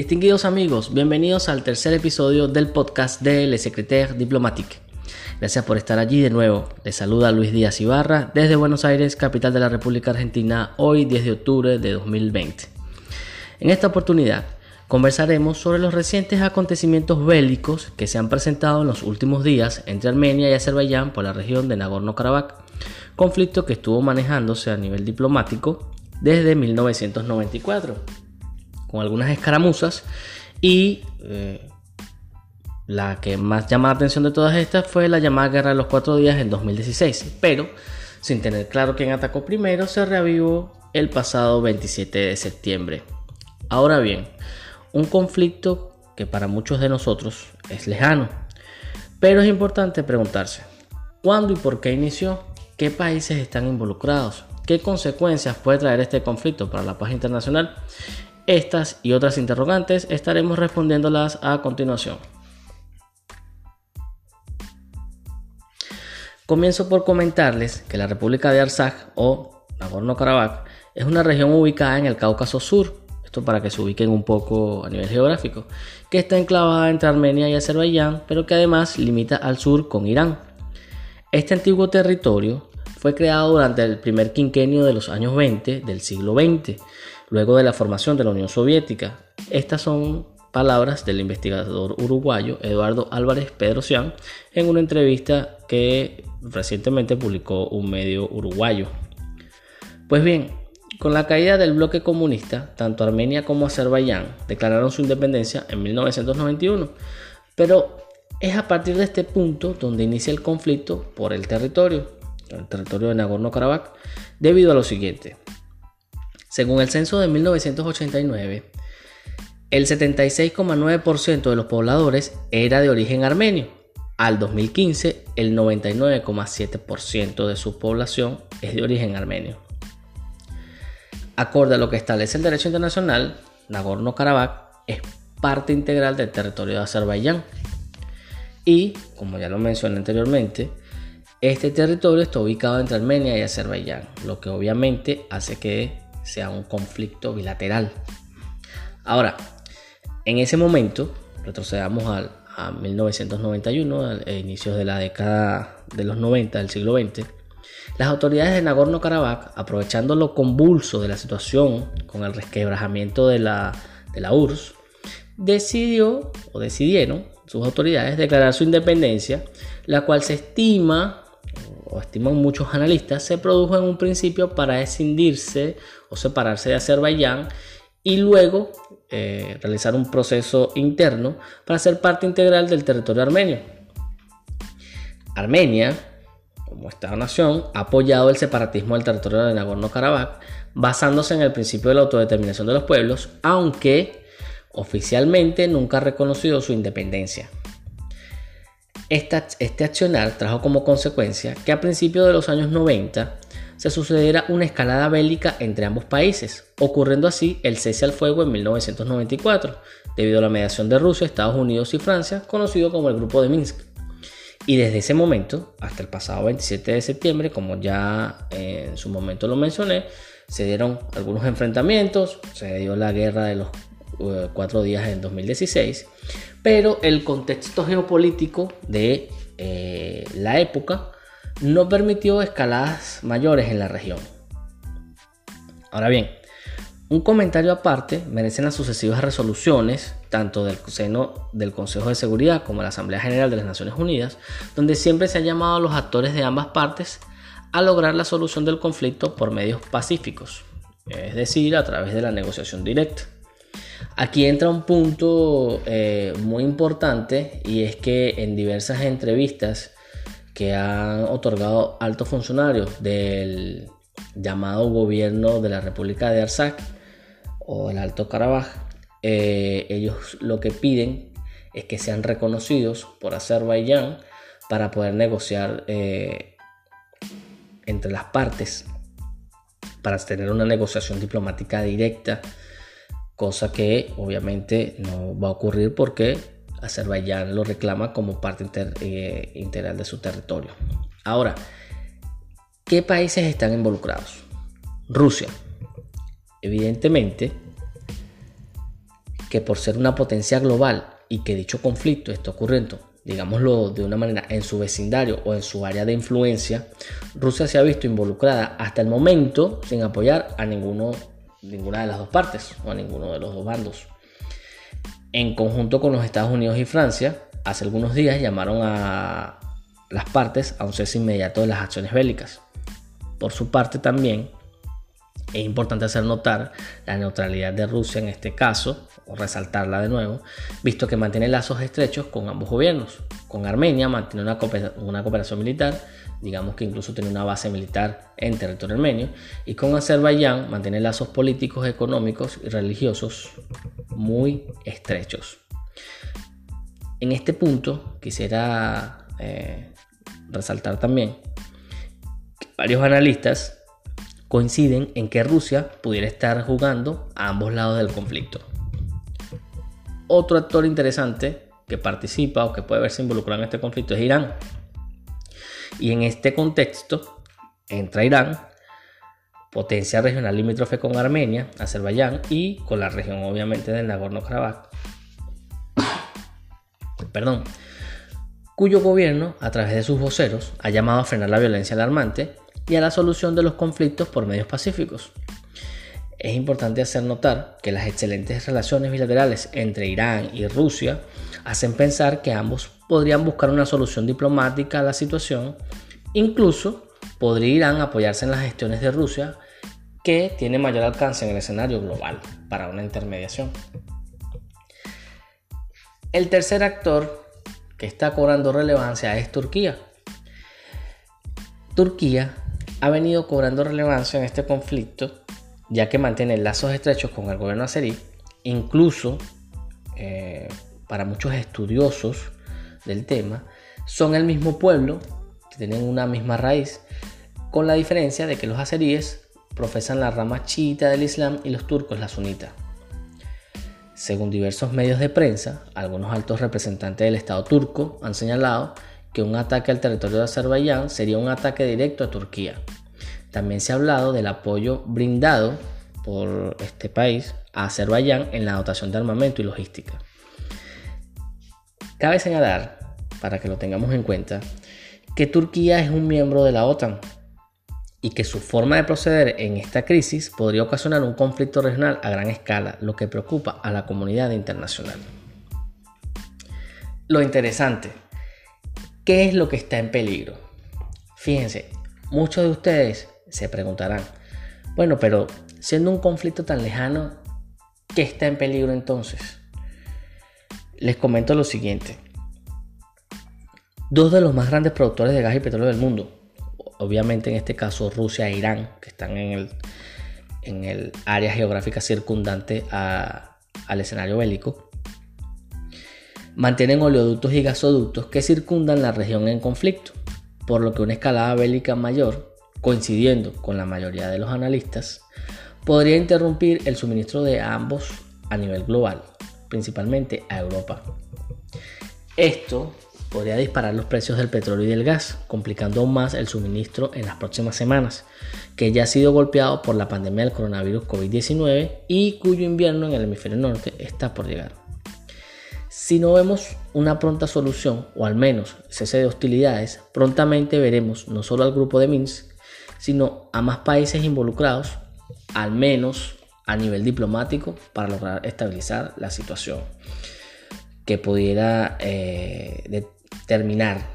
Distinguidos amigos, bienvenidos al tercer episodio del podcast de Le Secrétaire Diplomatique. Gracias por estar allí de nuevo. Les saluda Luis Díaz Ibarra desde Buenos Aires, capital de la República Argentina, hoy 10 de octubre de 2020. En esta oportunidad conversaremos sobre los recientes acontecimientos bélicos que se han presentado en los últimos días entre Armenia y Azerbaiyán por la región de Nagorno-Karabaj, conflicto que estuvo manejándose a nivel diplomático desde 1994, con algunas escaramuzas y eh, la que más llama la atención de todas estas fue la llamada Guerra de los Cuatro Días en 2016, pero sin tener claro quién atacó primero, se reavivó el pasado 27 de septiembre. Ahora bien, un conflicto que para muchos de nosotros es lejano, pero es importante preguntarse, ¿cuándo y por qué inició? ¿Qué países están involucrados? ¿Qué consecuencias puede traer este conflicto para la paz internacional? Estas y otras interrogantes estaremos respondiéndolas a continuación. Comienzo por comentarles que la República de Artsaj o Nagorno-Karabaj es una región ubicada en el Cáucaso Sur, esto para que se ubiquen un poco a nivel geográfico, que está enclavada entre Armenia y Azerbaiyán, pero que además limita al sur con Irán. Este antiguo territorio fue creado durante el primer quinquenio de los años 20 del siglo XX, luego de la formación de la Unión Soviética. Estas son palabras del investigador uruguayo Eduardo Álvarez Pedrocián en una entrevista que recientemente publicó un medio uruguayo. Pues bien, con la caída del bloque comunista, tanto Armenia como Azerbaiyán declararon su independencia en 1991, pero es a partir de este punto donde inicia el conflicto por el territorio, el territorio de Nagorno-Karabaj, debido a lo siguiente. Según el censo de 1989, el 76,9% de los pobladores era de origen armenio. Al 2015, el 99,7% de su población es de origen armenio. Acorde a lo que establece el derecho internacional, Nagorno-Karabaj es parte integral del territorio de Azerbaiyán. Y, como ya lo mencioné anteriormente, este territorio está ubicado entre Armenia y Azerbaiyán, lo que obviamente hace que sea un conflicto bilateral. Ahora, en ese momento, retrocedamos al, a 1991, a inicios de la década de los 90 del siglo XX, las autoridades de Nagorno-Karabaj, aprovechando lo convulso de la situación con el resquebrajamiento de la, de la URSS, decidió o decidieron sus autoridades declarar su independencia, la cual se estima o estiman muchos analistas, se produjo en un principio para escindirse o separarse de Azerbaiyán y luego eh, realizar un proceso interno para ser parte integral del territorio armenio. Armenia, como Estado-nación, ha apoyado el separatismo del territorio de Nagorno-Karabaj basándose en el principio de la autodeterminación de los pueblos, aunque oficialmente nunca ha reconocido su independencia. Este accionar trajo como consecuencia que a principios de los años 90 se sucediera una escalada bélica entre ambos países, ocurriendo así el cese al fuego en 1994, debido a la mediación de Rusia, Estados Unidos y Francia, conocido como el Grupo de Minsk. Y desde ese momento, hasta el pasado 27 de septiembre, como ya en su momento lo mencioné, se dieron algunos enfrentamientos, se dio la guerra de los eh, cuatro días en 2016, pero el contexto geopolítico de eh, la época no permitió escaladas mayores en la región. Ahora bien, un comentario aparte merecen las sucesivas resoluciones, tanto del seno del Consejo de Seguridad como de la Asamblea General de las Naciones Unidas, donde siempre se ha llamado a los actores de ambas partes a lograr la solución del conflicto por medios pacíficos, es decir, a través de la negociación directa. Aquí entra un punto eh, muy importante y es que en diversas entrevistas que han otorgado altos funcionarios del llamado gobierno de la República de Artsaj o el Alto Karabaj, eh, ellos lo que piden es que sean reconocidos por Azerbaiyán para poder negociar eh, entre las partes, para tener una negociación diplomática directa, cosa que obviamente no va a ocurrir porque Azerbaiyán lo reclama como parte eh, integral de su territorio. Ahora, ¿qué países están involucrados? Rusia. Evidentemente, que por ser una potencia global y que dicho conflicto está ocurriendo, digámoslo de una manera, en su vecindario o en su área de influencia, Rusia se ha visto involucrada hasta el momento sin apoyar a ninguno, ninguna de las dos partes o a ninguno de los dos bandos. En conjunto con los Estados Unidos y Francia, hace algunos días llamaron a las partes a un cese inmediato de las acciones bélicas. Por su parte también, es importante hacer notar la neutralidad de Rusia en este caso, o resaltarla de nuevo, visto que mantiene lazos estrechos con ambos gobiernos. Con Armenia mantiene una, cooperación militar, digamos que incluso tiene una base militar en territorio armenio, y con Azerbaiyán mantiene lazos políticos, económicos y religiosos muy estrechos. En este punto quisiera eh, resaltar también que varios analistas coinciden en que Rusia pudiera estar jugando a ambos lados del conflicto. Otro actor interesante que participa o que puede verse involucrado en este conflicto es Irán. Y en este contexto entra Irán, potencia regional limítrofe con Armenia, Azerbaiyán y con la región obviamente del Nagorno-Karabaj. Perdón, cuyo gobierno, a través de sus voceros, ha llamado a frenar la violencia alarmante y a la solución de los conflictos por medios pacíficos. Es importante hacer notar que las excelentes relaciones bilaterales entre Irán y Rusia hacen pensar que ambos podrían buscar una solución diplomática a la situación, incluso podría Irán apoyarse en las gestiones de Rusia que tiene mayor alcance en el escenario global para una intermediación. El tercer actor que está cobrando relevancia es Turquía. Turquía ha venido cobrando relevancia en este conflicto, ya que mantiene lazos estrechos con el gobierno azerí, incluso eh, para muchos estudiosos del tema, son el mismo pueblo, tienen una misma raíz, con la diferencia de que los azeríes profesan la rama chiita del Islam y los turcos la sunita. Según diversos medios de prensa, algunos altos representantes del Estado turco han señalado que un ataque al territorio de Azerbaiyán sería un ataque directo a Turquía. También se ha hablado del apoyo brindado por este país a Azerbaiyán en la dotación de armamento y logística. Cabe señalar, para que lo tengamos en cuenta, que Turquía es un miembro de la OTAN y que su forma de proceder en esta crisis podría ocasionar un conflicto regional a gran escala, lo que preocupa a la comunidad internacional. Lo interesante ¿Qué es lo que está en peligro? Fíjense, muchos de ustedes se preguntarán, bueno, pero siendo un conflicto tan lejano, ¿qué está en peligro entonces? Les comento lo siguiente. Dos de los más grandes productores de gas y petróleo del mundo, obviamente en este caso Rusia e Irán, que están en el, en el área geográfica circundante al escenario bélico, mantienen oleoductos y gasoductos que circundan la región en conflicto, por lo que una escalada bélica mayor, coincidiendo con la mayoría de los analistas, podría interrumpir el suministro de ambos a nivel global, principalmente a Europa. Esto podría disparar los precios del petróleo y del gas, complicando aún más el suministro en las próximas semanas, que ya ha sido golpeado por la pandemia del coronavirus COVID-19 y cuyo invierno en el hemisferio norte está por llegar. Si no vemos una pronta solución, o al menos cese de hostilidades, prontamente veremos no solo al grupo de Minsk, sino a más países involucrados, al menos a nivel diplomático, para lograr estabilizar la situación que pudiera eh, terminar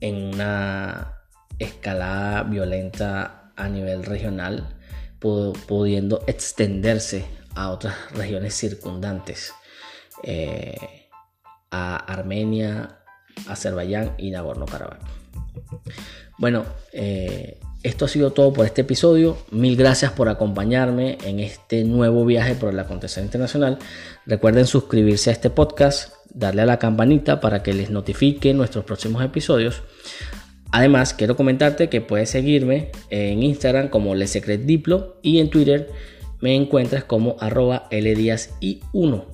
en una escalada violenta a nivel regional, pudiendo extenderse a otras regiones circundantes. Eh, a Armenia, Azerbaiyán y Nagorno-Karabaj. Bueno, eh, esto ha sido todo por este episodio. Mil gracias por acompañarme en este nuevo viaje por el acontecer internacional. Recuerden suscribirse a este podcast, darle a la campanita para que les notifique nuestros próximos episodios. Además, quiero comentarte que puedes seguirme en Instagram como Le Secret Diplo y en Twitter me encuentras como arroba LDIASI1.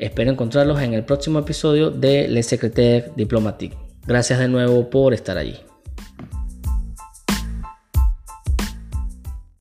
Espero encontrarlos en el próximo episodio de Le Secretaire Diplomatique. Gracias de nuevo por estar allí.